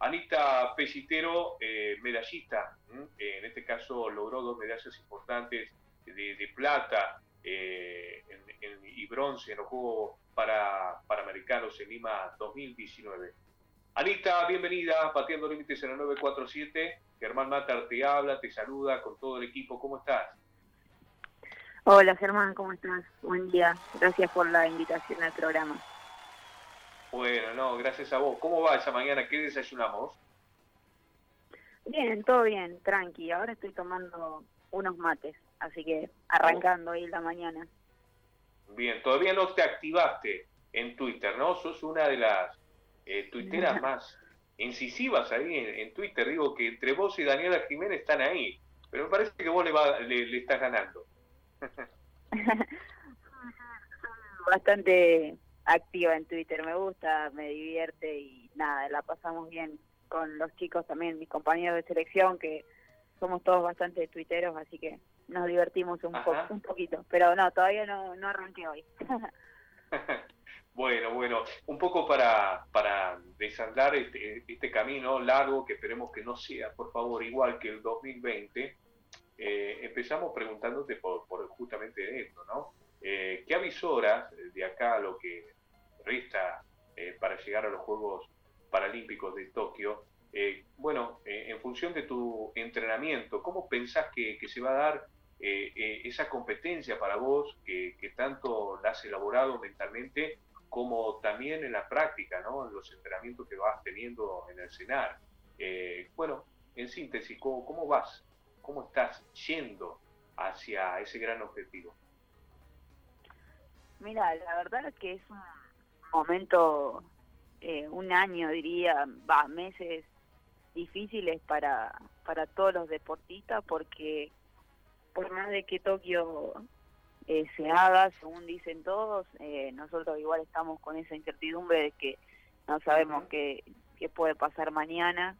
Anita Pellitero, eh, medallista, en este caso logró dos medallas importantes de, plata y bronce en los Juegos para, en Lima 2019. Anita, bienvenida, Pateando Límites en el 947. Germán Matar te habla, te saluda con todo el equipo. ¿Cómo estás? Hola Germán, ¿cómo estás? Buen día. Gracias por la invitación al programa. Bueno, no, gracias a vos. ¿Cómo va esa mañana? ¿Qué desayunamos? Bien, todo bien, tranqui. Ahora estoy tomando unos mates, así que arrancando ahí la mañana. Bien, todavía no te activaste en Twitter, ¿no? Sos una de las eh, tuiteras más incisivas ahí en, Twitter. Digo que entre vos y Daniela Jiménez están ahí, pero me parece que vos le, va, le, estás ganando. Bastante activa en Twitter, me gusta, me divierte y nada, la pasamos bien con los chicos también, mis compañeros de selección, que somos todos bastante tuiteros, así que nos divertimos un, poquito. Pero no, todavía no, no arranqué hoy. Bueno, bueno, un poco para, para desandar este, este, camino largo que esperemos que no sea, por favor, igual que el 2020, eh, empezamos preguntándote por, por justamente esto, ¿no? Eh, ¿Qué avisoras de acá a lo que eh, para llegar a los Juegos Paralímpicos de Tokio? bueno, en función de tu entrenamiento, ¿cómo pensás que, se va a dar esa competencia para vos que, tanto la has elaborado mentalmente como también en la práctica, ¿no? en los entrenamientos que vas teniendo en el CENAR. Eh, bueno, en síntesis, ¿cómo, vas? ¿Cómo estás yendo hacia ese gran objetivo? Mira, la verdad que es un momento, eh, un año diría, va, meses difíciles para, para todos los deportistas porque por más de que Tokio eh, se haga, según dicen todos. Eh, nosotros igual estamos con esa incertidumbre de que no sabemos qué, qué puede pasar mañana.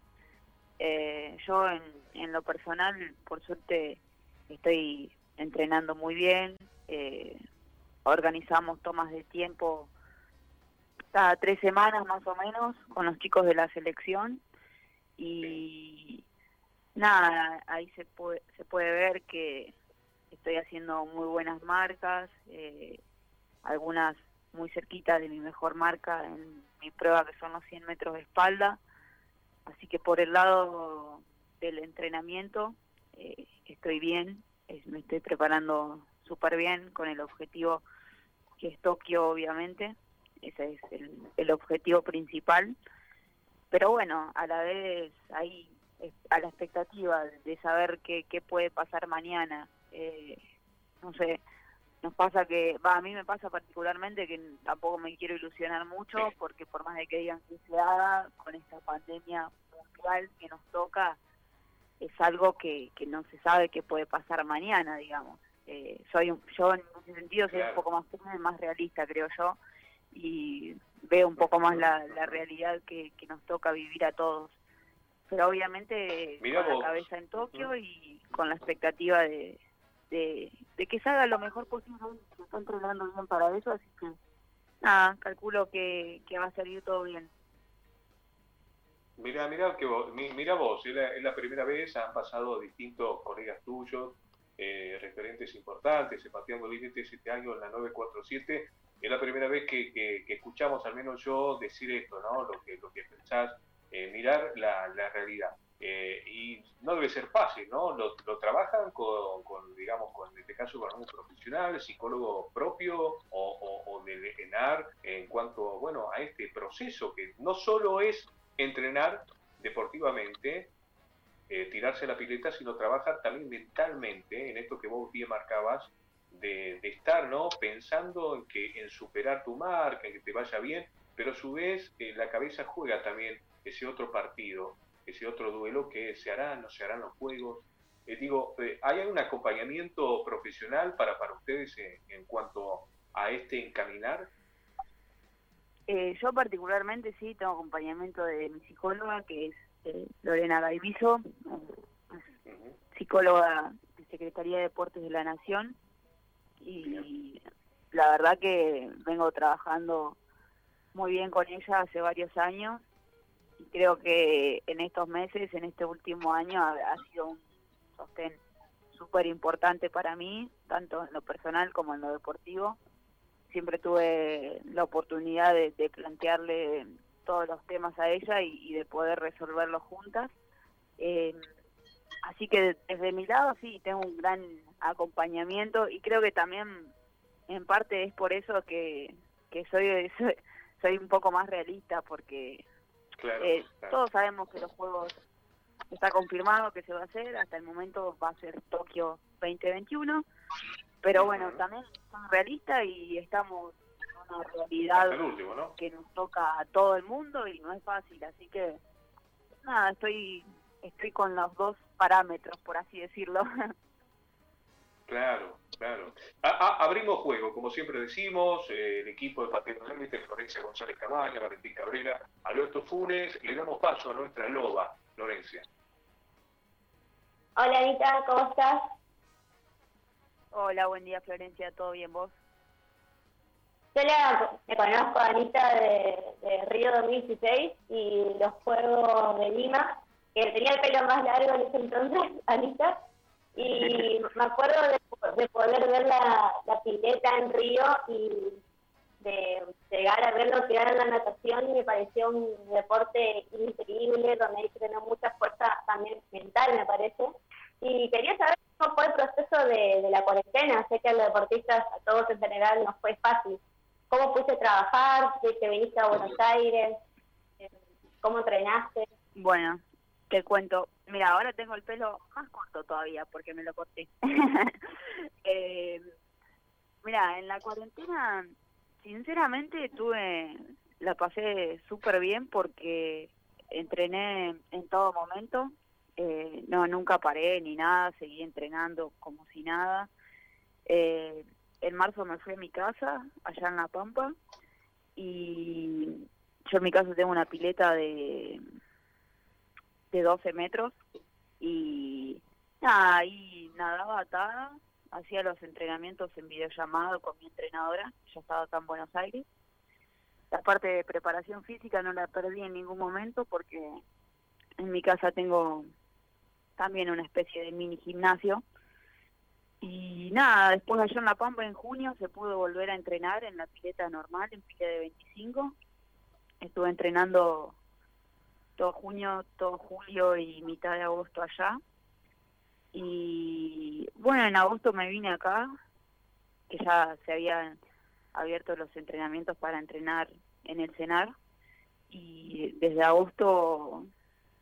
Eh, yo en, en, lo personal, por suerte, estoy entrenando muy bien. organizamos tomas de tiempo cada tres semanas más o menos con los chicos de la selección y nada, ahí se puede, se puede ver que estoy haciendo muy buenas marcas, eh, algunas muy cerquitas de mi mejor marca en mi prueba que son los 100 metros de espalda. Así que por el lado del entrenamiento eh, estoy bien, me estoy preparando súper bien con el objetivo que es Tokio obviamente, ese es el, el objetivo principal. Pero bueno, a la vez ahí a la expectativa de saber qué, qué puede pasar mañana, eh, no sé, nos pasa que, va, a mí me pasa particularmente que tampoco me quiero ilusionar mucho porque por más de que digan que se haga con esta pandemia mundial que nos toca, es algo que, que no se sabe qué puede pasar mañana, digamos. Eh, soy yo en ese sentido soy un poco más más realista, creo yo, y veo un poco más la, la realidad que, que nos toca vivir a todos. Pero obviamente con la cabeza en Tokio y con la expectativa de, de, que salga lo mejor posible. Se está entrenando bien para eso, así que nada, calculo que, que va a salir todo bien. Mira, mira que vos, mira vos, es la, primera vez, han pasado distintos colegas tuyos, eh, referentes importantes, Sebastián Límites este año en la 947, es la primera vez que, que, escuchamos, al menos yo, decir esto, ¿no? Lo que, lo que pensás, eh, mirar la, la realidad. Eh, y no debe ser fácil, ¿no? Lo, trabajan con, digamos, con, en este caso con un profesional, psicólogo propio o, o, de ENAR en cuanto, bueno, a este proceso que no solo es entrenar deportivamente, eh, tirarse la pileta, sino trabajar también mentalmente en esto que vos bien marcabas, de, estar, ¿no? Pensando en que en superar tu marca, en que te vaya bien, pero a su vez eh, la cabeza juega también ese otro partido ese otro duelo que se hará, no se harán los juegos. Eh, digo, eh, ¿hay un acompañamiento profesional para, para ustedes en, cuanto a este encaminar? Eh, yo particularmente sí tengo acompañamiento de mi psicóloga, que es Lorena Galviso, psicóloga de Secretaría de Deportes de la Nación, y la verdad que vengo trabajando muy bien con ella hace varios años creo que en estos meses, en este último año, ha, sido un sostén súper importante para mí, tanto en lo personal como en lo deportivo. Siempre tuve la oportunidad de, plantearle todos los temas a ella y, de poder resolverlos juntas. Eh, así que desde mi lado sí, tengo un gran acompañamiento y creo que también en parte es por eso que, que soy, soy, un poco más realista porque eh, todos sabemos que los juegos está confirmado que se va a hacer, hasta el momento va a ser Tokio 2021, pero bueno, también somos realistas y estamos en una realidad que nos toca a todo el mundo y no es fácil, así que nada, estoy estoy con los dos parámetros, por así decirlo. Claro, claro. abrimos juego, como siempre decimos, eh, el equipo de Pateo Límite, Florencia González Cabaña, Valentín Cabrera, Alberto Funes, le damos paso a nuestra loba, Florencia. Hola Anita, ¿cómo estás? Hola, buen día Florencia, ¿todo bien vos? Yo la, me conozco a Anita de, de, Río 2016 y los Juegos de Lima, que tenía el pelo más largo en ese entonces, Anita, y me acuerdo de, poder ver la, pileta en Río y de llegar a ver lo que era la natación y me pareció un deporte increíble donde hay que tener mucha fuerza también mental me parece. Y quería saber cómo fue el proceso de, la cuarentena. Sé que a los deportistas a todos en general no fue fácil. Cómo fuiste a trabajar te viniste a Buenos Aires cómo entrenaste bueno te cuento, mira, ahora tengo el pelo más corto todavía porque me lo corté. eh, mira, en la cuarentena, sinceramente, tuve, la pasé súper bien porque entrené en todo momento. Eh, no, nunca paré ni nada, seguí entrenando como si nada. Eh, en marzo me fui a mi casa, allá en La Pampa, y yo en mi casa tengo una pileta de de 12 metros y nada, ahí nadaba atada, hacía los entrenamientos en videollamado con mi entrenadora, ya estaba acá en Buenos Aires. La parte de preparación física no la perdí en ningún momento porque en mi casa tengo también una especie de mini gimnasio. Y nada, después allá en La Pampa en junio se pudo volver a entrenar en la pileta normal, en pileta de 25. Estuve entrenando todo junio, todo julio y mitad de agosto allá. Y bueno, en agosto me vine acá, que ya se habían abierto los entrenamientos para entrenar en el CENAR. Y desde agosto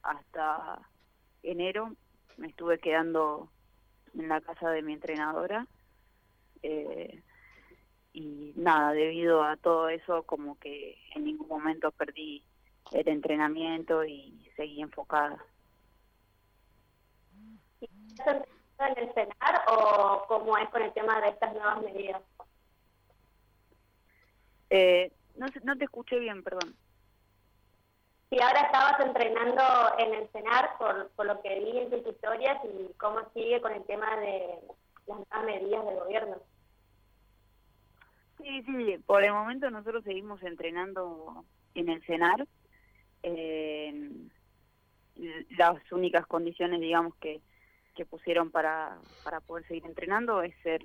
hasta enero me estuve quedando en la casa de mi entrenadora. Eh, y nada, debido a todo eso, como que en ningún momento perdí el entrenamiento y seguí enfocada. ¿Estás en el cenar o cómo es con el tema de estas nuevas medidas? Eh, no, no te escuché bien, perdón. Si ahora estabas entrenando en el cenar por, por lo que vi en tus historias y cómo sigue con el tema de las nuevas medidas del gobierno. Sí, sí, por el momento nosotros seguimos entrenando en el cenar eh, las únicas condiciones, digamos, que, que pusieron para, para poder seguir entrenando es ser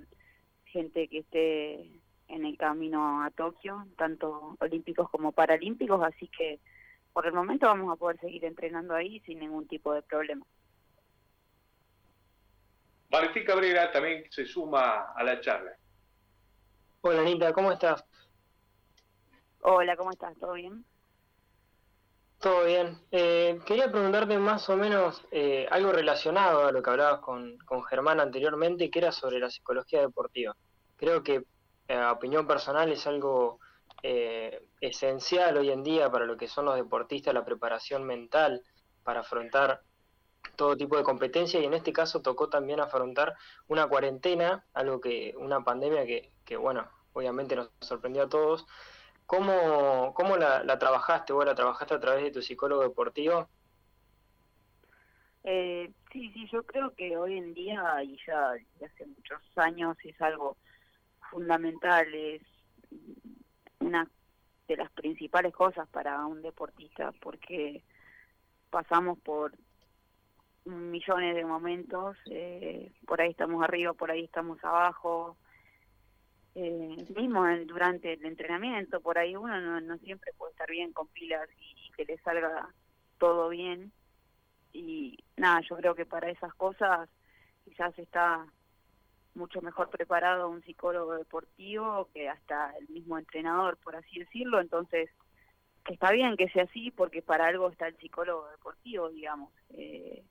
gente que esté en el camino a Tokio, tanto olímpicos como paralímpicos, así que por el momento vamos a poder seguir entrenando ahí sin ningún tipo de problema. Valentín Cabrera también se suma a la charla. Hola Anita, ¿cómo estás? Hola, ¿cómo estás? ¿Todo bien? Todo bien. Eh, quería preguntarte más o menos eh, algo relacionado a lo que hablabas con, con, Germán anteriormente, que era sobre la psicología deportiva. Creo que, eh, a opinión personal, es algo esencial hoy en día para lo que son los deportistas, la preparación mental para afrontar todo tipo de competencia y en este caso tocó también afrontar una cuarentena, algo que, una pandemia que, que bueno, obviamente nos sorprendió a todos, ¿Cómo, cómo la, la, trabajaste? ¿Vos la trabajaste a través de tu psicólogo deportivo? Eh, sí, sí, yo creo que hoy en día y ya hace muchos años es algo fundamental, es una de las principales cosas para un deportista, porque pasamos por millones de momentos, eh, por ahí estamos arriba, por ahí estamos abajo, eh, mismo durante el entrenamiento, por ahí uno no, no siempre puede estar bien con pilas y, que le salga todo bien. Y nada, yo creo que para esas cosas quizás está mucho mejor preparado un psicólogo deportivo que hasta el mismo entrenador, por así decirlo. Entonces, está bien que sea así porque para algo está el psicólogo deportivo, digamos. Eh,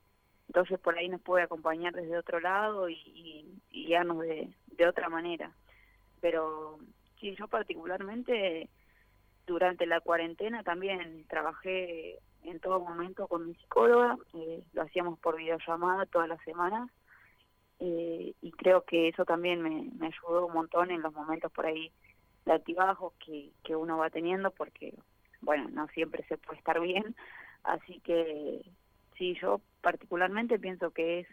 entonces, por ahí nos puede acompañar desde otro lado y, y guiarnos de, de otra manera. Pero sí, yo particularmente durante la cuarentena también trabajé en todo momento con mi psicóloga, eh, lo hacíamos por videollamada todas las semanas eh, y creo que eso también me, me, ayudó un montón en los momentos por ahí de altibajos que, que uno va teniendo porque, bueno, no siempre se puede estar bien, así que sí, yo particularmente pienso que es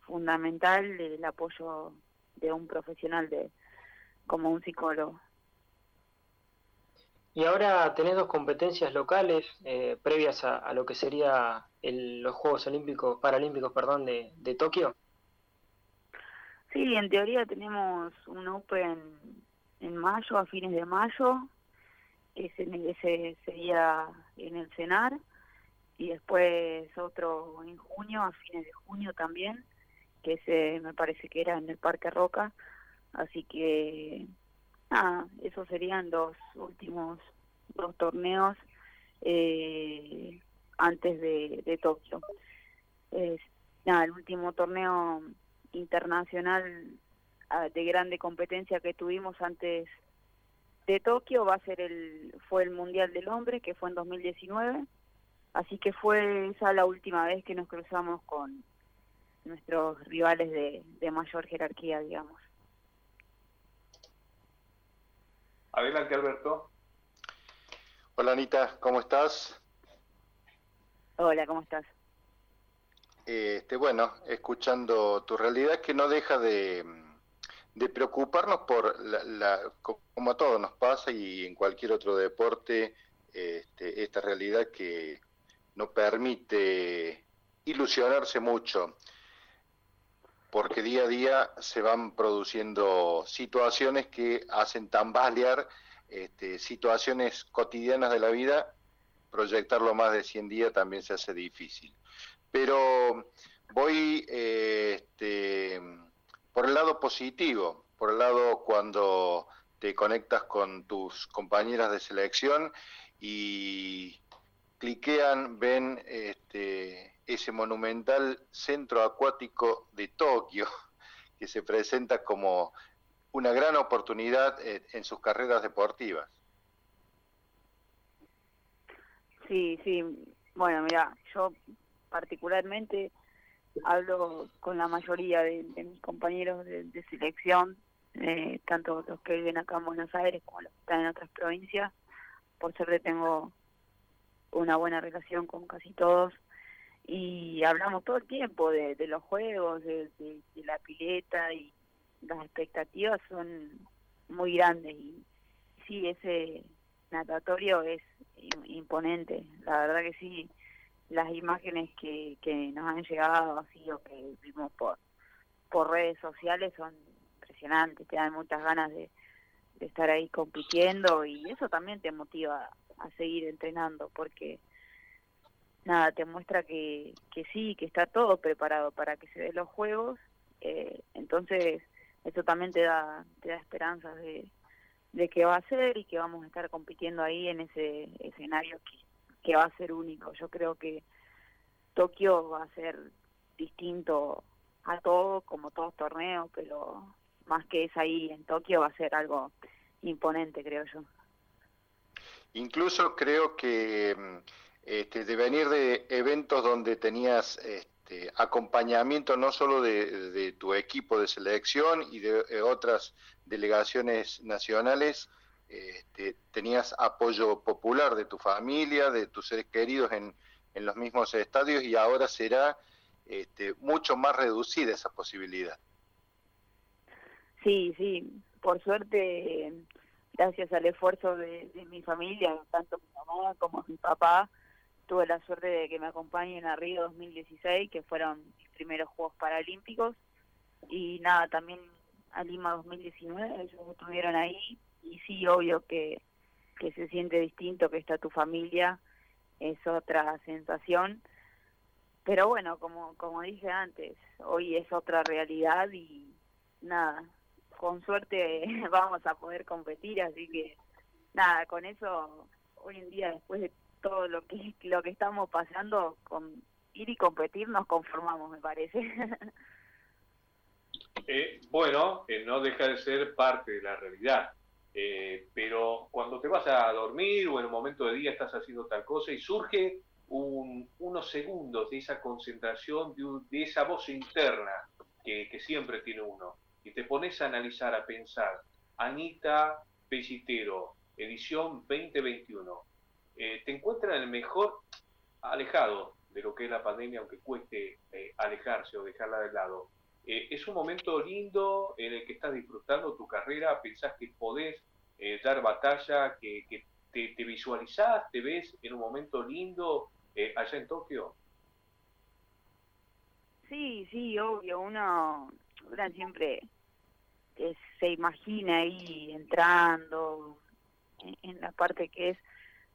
fundamental el apoyo de un profesional de, como un psicólogo. Y ahora tenés dos competencias locales eh, previas a, lo que sería los Juegos Olímpicos, Paralímpicos, perdón, de, de Tokio. Sí, en teoría tenemos un Open en mayo, a fines de mayo, ese, ese sería en el CENAR, y después otro en junio, a fines de junio también, que ese me parece que era en el Parque Roca, Así que, nada, esos serían los últimos dos torneos eh, antes de, de Tokio. nada, el último torneo internacional ah, de grande competencia que tuvimos antes de Tokio va a ser el fue el Mundial del Hombre que fue en 2019 así que fue esa la última vez que nos cruzamos con nuestros rivales de, de mayor jerarquía digamos Adelante, Alberto. Hola, Anita, ¿cómo estás? Hola, ¿cómo estás? Este, bueno, escuchando tu realidad que no deja de, preocuparnos por, la, como a todos nos pasa y en cualquier otro deporte, este, esta realidad que no permite ilusionarse mucho porque día a día se van produciendo situaciones que hacen tambalear este, situaciones cotidianas de la vida, proyectarlo más de 100 días también se hace difícil. Pero voy este, por el lado positivo, por el lado cuando te conectas con tus compañeras de selección y cliquean, ven este, ese monumental centro acuático de Tokio, que se presenta como una gran oportunidad eh, en sus carreras deportivas. Sí, sí. Bueno, mira, yo particularmente hablo con la mayoría de, mis compañeros de, selección, eh, tanto los que viven acá en Buenos Aires como los que están en otras provincias. Por suerte tengo una buena relación con casi todos y hablamos todo el tiempo de, los juegos, de, la pileta y las expectativas son muy grandes y sí, ese natatorio es imponente, la verdad que sí, las imágenes que, que nos han llegado así o que vimos por, por redes sociales son impresionantes, te dan muchas ganas de, de estar ahí compitiendo y eso también te motiva a seguir entrenando porque nada, te muestra que, que sí, que está todo preparado para que se den los juegos, eh, entonces eso también te da, te da esperanzas de, de que va a ser y que vamos a estar compitiendo ahí en ese escenario que, que va a ser único. Yo creo que Tokio va a ser distinto a todo, como todos torneos, pero más que es ahí en Tokio va a ser algo imponente, creo yo. Incluso creo que mm, este, de venir de eventos donde tenías este, acompañamiento no solo de, tu equipo de selección y de, eh, otras delegaciones nacionales, este, tenías apoyo popular de tu familia, de tus seres queridos en, en los mismos estadios y ahora será este, mucho más reducida esa posibilidad. Sí, sí, por suerte, gracias al esfuerzo de, de mi familia, tanto mi mamá como mi papá, tuve la suerte de que me acompañen a Río 2016, que fueron mis primeros Juegos Paralímpicos, y nada, también a Lima 2019, ellos estuvieron ahí, y sí, obvio que, que se siente distinto, que está tu familia, es otra sensación, pero bueno, como, como dije antes, hoy es otra realidad y nada, con suerte vamos a poder competir, así que nada, con eso hoy en día después de todo lo que lo que estamos pasando con ir y competir nos conformamos me parece. Eh, bueno eh, no deja de ser parte de la realidad. Eh, pero cuando te vas a dormir o en un momento de día estás haciendo tal cosa y surge unos segundos de esa concentración de, esa voz interna que, que, siempre tiene uno y te pones a analizar a pensar. Anita Pellitero edición 2021 eh, te encuentran el mejor alejado de lo que es la pandemia, aunque cueste eh, alejarse o dejarla de lado. Eh, es un momento lindo en el que estás disfrutando tu carrera, pensás que podés dar batalla, que, te, te, visualizás, te ves en un momento lindo allá en Tokio. Sí, sí, obvio, uno, uno siempre se imagina ahí entrando en la parte que es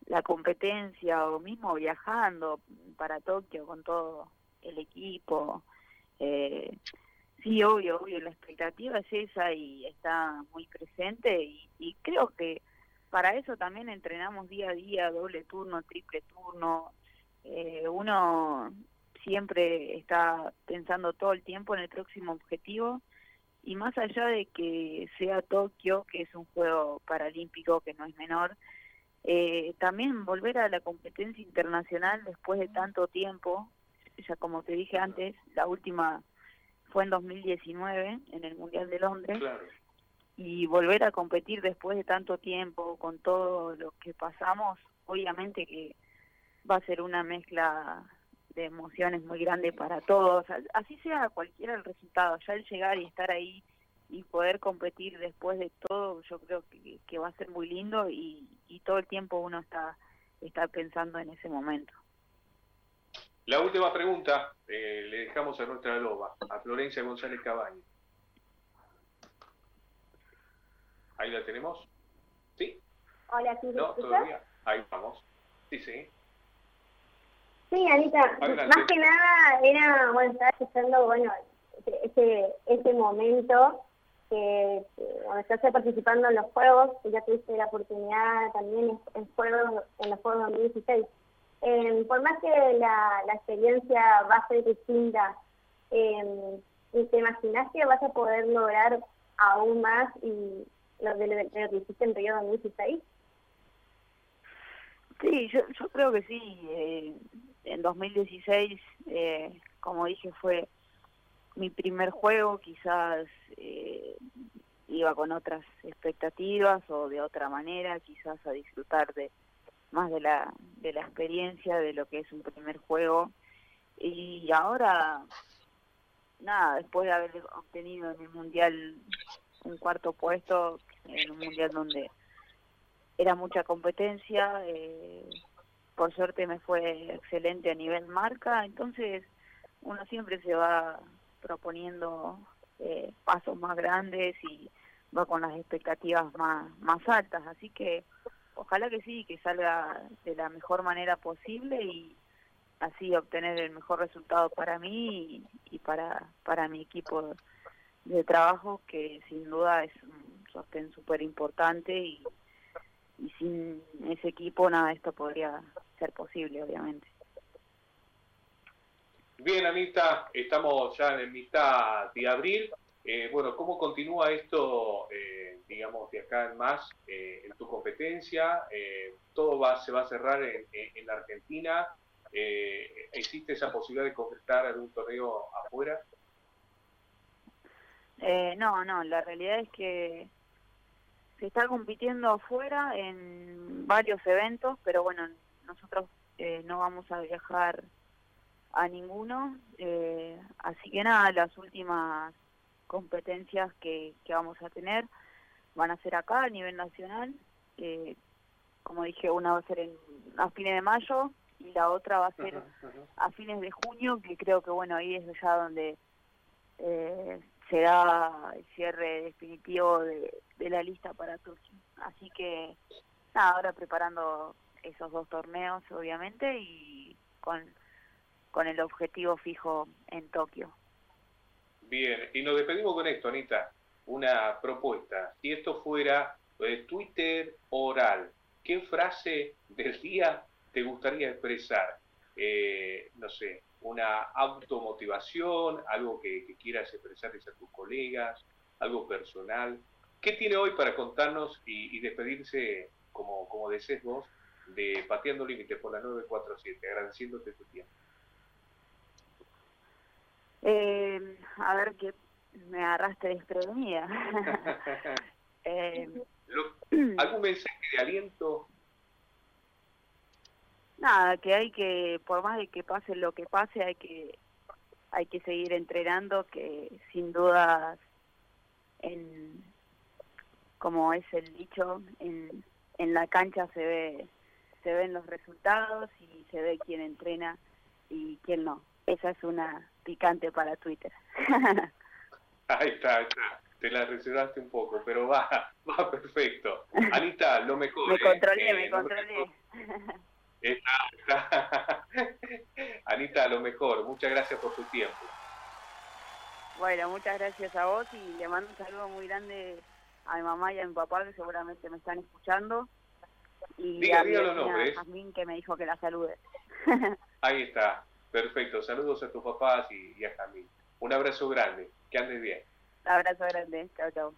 la competencia o mismo viajando para Tokio con todo el equipo. Eh, sí, obvio, obvio, la expectativa es esa y está muy presente y, creo que para eso también entrenamos día a día, doble turno, triple turno. Eh, uno siempre está pensando todo el tiempo en el próximo objetivo y más allá de que sea Tokio, que es un juego paralímpico que no es menor, eh, también volver a la competencia internacional después de tanto tiempo, ya como te dije antes, la última fue en 2019 en el Mundial de Londres, y volver a competir después de tanto tiempo con todo lo que pasamos, obviamente que va a ser una mezcla de emociones muy grande para todos, así sea cualquiera el resultado, ya el llegar y estar ahí y poder competir después de todo, yo creo que, que va a ser muy lindo y, y todo el tiempo uno está, está pensando en ese momento. La última pregunta eh, le dejamos a nuestra loba, a Florencia González Cabaño. Ahí la tenemos. ¿Sí? Hola, ¿sí? No, todavía. Ahí vamos. Sí, sí. Sí, Anita, más que nada era, bueno, estaba escuchando, bueno, ese, ese momento que, cuando estás participando en los juegos, ya tuviste la oportunidad también en, juegos, en los Juegos 2016. Eh, por más que la, la, experiencia va a ser distinta, eh, ¿te imaginas que vas a poder lograr aún más y lo de, lo que hiciste en Río 2016? Sí, yo, yo creo que sí. Eh, en 2016, eh, como dije, fue mi primer juego, quizás eh, iba con otras expectativas o de otra manera, quizás a disfrutar de más de la, de la experiencia de lo que es un primer juego. Y ahora, nada, después de haber obtenido en el Mundial un cuarto puesto, en un Mundial donde era mucha competencia, eh, por suerte me fue excelente a nivel marca, entonces uno siempre se va proponiendo eh, pasos más grandes y va con las expectativas más, más altas. Así que ojalá que sí, que salga de la mejor manera posible y así obtener el mejor resultado para mí y, para, para mi equipo de trabajo, que sin duda es un sostén súper importante y, y sin ese equipo nada de esto podría ser posible, obviamente. Bien, Anita, estamos ya en mitad de abril. Eh, bueno, ¿cómo continúa esto, eh, digamos, de acá en más eh, en tu competencia? ¿Todo va, se va a cerrar en, en Argentina? ¿Existe esa posibilidad de concretar algún torneo afuera? no, no, la realidad es que se está compitiendo afuera en varios eventos, pero bueno, nosotros no vamos a viajar a ninguno. Eh, así que nada, las últimas competencias que, que, vamos a tener van a ser acá a nivel nacional. como dije, una va a ser en, a fines de mayo y la otra va a ser a fines de junio, que creo que bueno, ahí es ya donde eh, se da el cierre definitivo de, la lista para Turquía. Así que nada, ahora preparando esos dos torneos obviamente y con, con el objetivo fijo en Tokio. Bien, y nos despedimos con esto, Anita, una propuesta. Si esto fuera eh, Twitter oral, ¿qué frase del día te gustaría expresar? Eh, no sé, una automotivación, algo que, quieras expresarles a tus colegas, algo personal. ¿Qué tiene hoy para contarnos y, despedirse, como, como desees vos, de Pateando Límites por la 947, agradeciéndote tu tiempo? Eh, a ver, que me agarraste desprevenida. eh, ¿Algún mensaje de aliento nada, que hay que, por más de que pase lo que pase, hay que, hay que seguir entrenando, que sin duda, en, como es el dicho, en, en la cancha se ve, se ven los resultados y se ve quién entrena y quién no. Esa es una picante para Twitter. ahí está, ahí está. Te la reservaste un poco, pero va, va perfecto. Anita, lo mejor. me controlé, ¿eh? me controlé. Anita, lo mejor. Muchas gracias por tu tiempo. Bueno, muchas gracias a vos y le mando un saludo muy grande a mi mamá y a mi papá que seguramente me están escuchando. Y a, mi los nombres. que me dijo que la salude. Ahí está. Perfecto. Saludos a tus papás y, a Jazmín. Un abrazo grande. Que andes bien. Abrazo grande. Chao, chao.